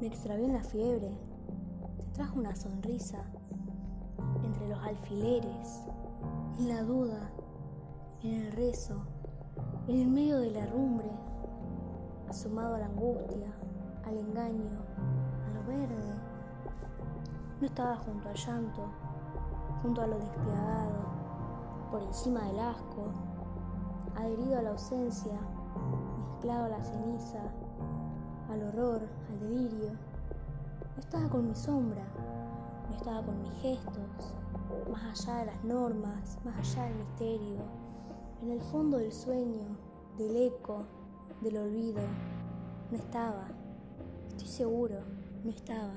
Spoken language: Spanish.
Me extravió en la fiebre. Te trajo una sonrisa. Entre los alfileres, en la duda, en el rezo, en el medio de la rumbre, asomado a la angustia, al engaño, a lo verde. No estaba junto al llanto, junto a lo despiadado, por encima del asco, adherido a la ausencia, mezclado a la ceniza, al horror, al delirio. No estaba con mi sombra, no estaba con mis gestos, más allá de las normas, más allá del misterio, en el fondo del sueño, del eco, del olvido. No estaba, estoy seguro, no estaba.